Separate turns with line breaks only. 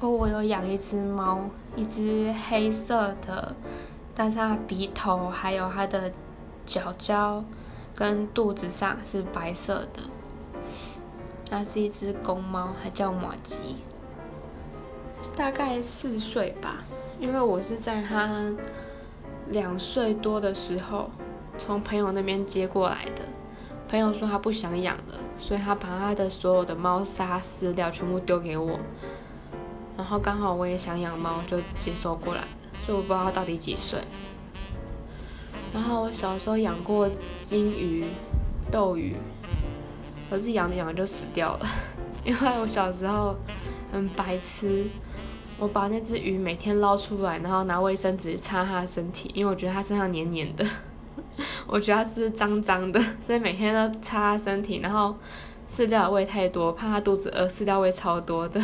哦，我有养一只猫，一只黑色的，但是它鼻头还有它的脚脚跟肚子上是白色的。它是一只公猫，还叫马吉，大概四岁吧。因为我是在它两岁多的时候从朋友那边接过来的。朋友说他不想养了，所以他把他的所有的猫砂饲料全部丢给我。然后刚好我也想养猫，就接收过来所以我不知道它到底几岁。然后我小时候养过金鱼、斗鱼，可是养着养着就死掉了，因为我小时候很白痴，我把那只鱼每天捞出来，然后拿卫生纸擦它的身体，因为我觉得它身上黏黏的，我觉得它是脏脏的，所以每天都擦它身体，然后饲料喂太多，怕它肚子饿，饲料喂超多的。